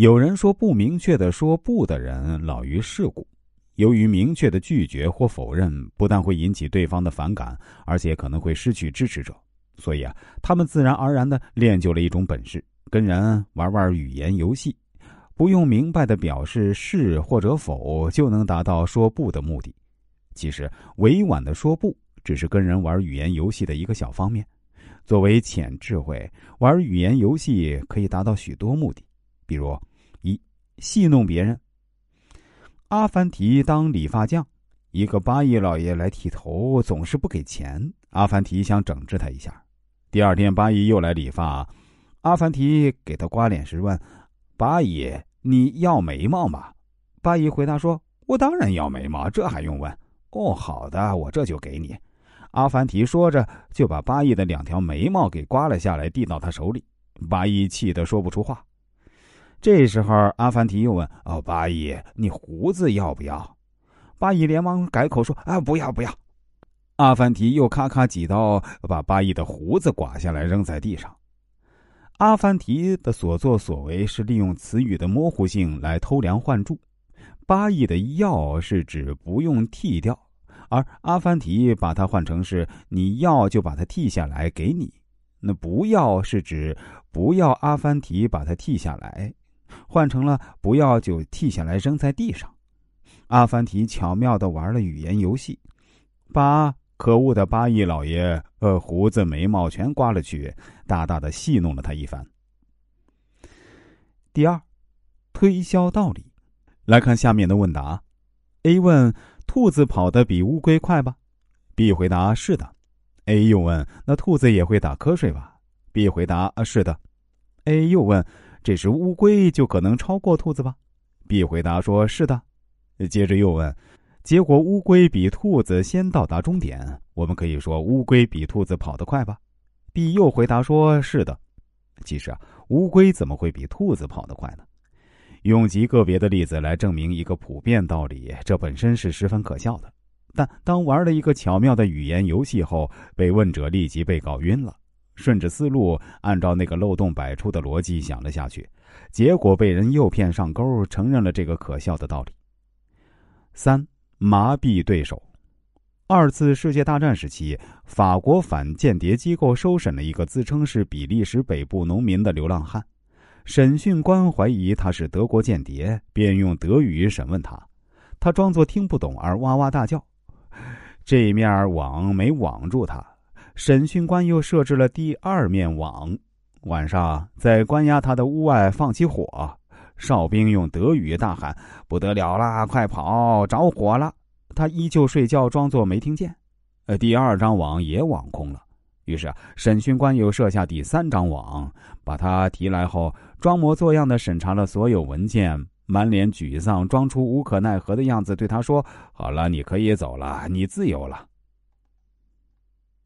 有人说，不明确的说不的人老于世故。由于明确的拒绝或否认，不但会引起对方的反感，而且可能会失去支持者。所以啊，他们自然而然的练就了一种本事，跟人玩玩语言游戏，不用明白的表示是或者否，就能达到说不的目的。其实，委婉的说不，只是跟人玩语言游戏的一个小方面。作为潜智慧，玩语言游戏可以达到许多目的，比如。戏弄别人。阿凡提当理发匠，一个八亿老爷来剃头，总是不给钱。阿凡提想整治他一下。第二天，八亿又来理发，阿凡提给他刮脸时问：“八亿，你要眉毛吗？”八亿回答说：“我当然要眉毛，这还用问？”哦，好的，我这就给你。阿凡提说着，就把八亿的两条眉毛给刮了下来，递到他手里。八亿气得说不出话。这时候，阿凡提又问：“哦，八姨，你胡子要不要？”八姨连忙改口说：“啊，不要，不要。”阿凡提又咔咔几刀把八姨的胡子刮下来，扔在地上。阿凡提的所作所为是利用词语的模糊性来偷梁换柱。八亿的“要”是指不用剃掉，而阿凡提把它换成是“你要就把它剃下来给你”。那“不要”是指不要阿凡提把它剃下来。换成了不要就剃下来扔在地上，阿凡提巧妙的玩了语言游戏，把可恶的八亿老爷呃胡子眉毛全刮了去，大大的戏弄了他一番。第二，推销道理，来看下面的问答：A 问兔子跑得比乌龟快吧？B 回答是的。A 又问那兔子也会打瞌睡吧？B 回答啊是的。A 又问。这时乌龟就可能超过兔子吧？B 回答说：“是的。”接着又问：“结果乌龟比兔子先到达终点，我们可以说乌龟比兔子跑得快吧？”B 又回答说：“是的。”其实啊，乌龟怎么会比兔子跑得快呢？用极个别的例子来证明一个普遍道理，这本身是十分可笑的。但当玩了一个巧妙的语言游戏后，被问者立即被搞晕了。顺着思路，按照那个漏洞百出的逻辑想了下去，结果被人诱骗上钩，承认了这个可笑的道理。三麻痹对手。二次世界大战时期，法国反间谍机构收审了一个自称是比利时北部农民的流浪汉，审讯官怀疑他是德国间谍，便用德语审问他，他装作听不懂而哇哇大叫，这面网没网住他。审讯官又设置了第二面网，晚上在关押他的屋外放起火，哨兵用德语大喊：“不得了啦，快跑，着火了！”他依旧睡觉，装作没听见。呃，第二张网也网空了。于是审讯官又设下第三张网，把他提来后，装模作样的审查了所有文件，满脸沮丧，装出无可奈何的样子，对他说：“好了，你可以走了，你自由了。”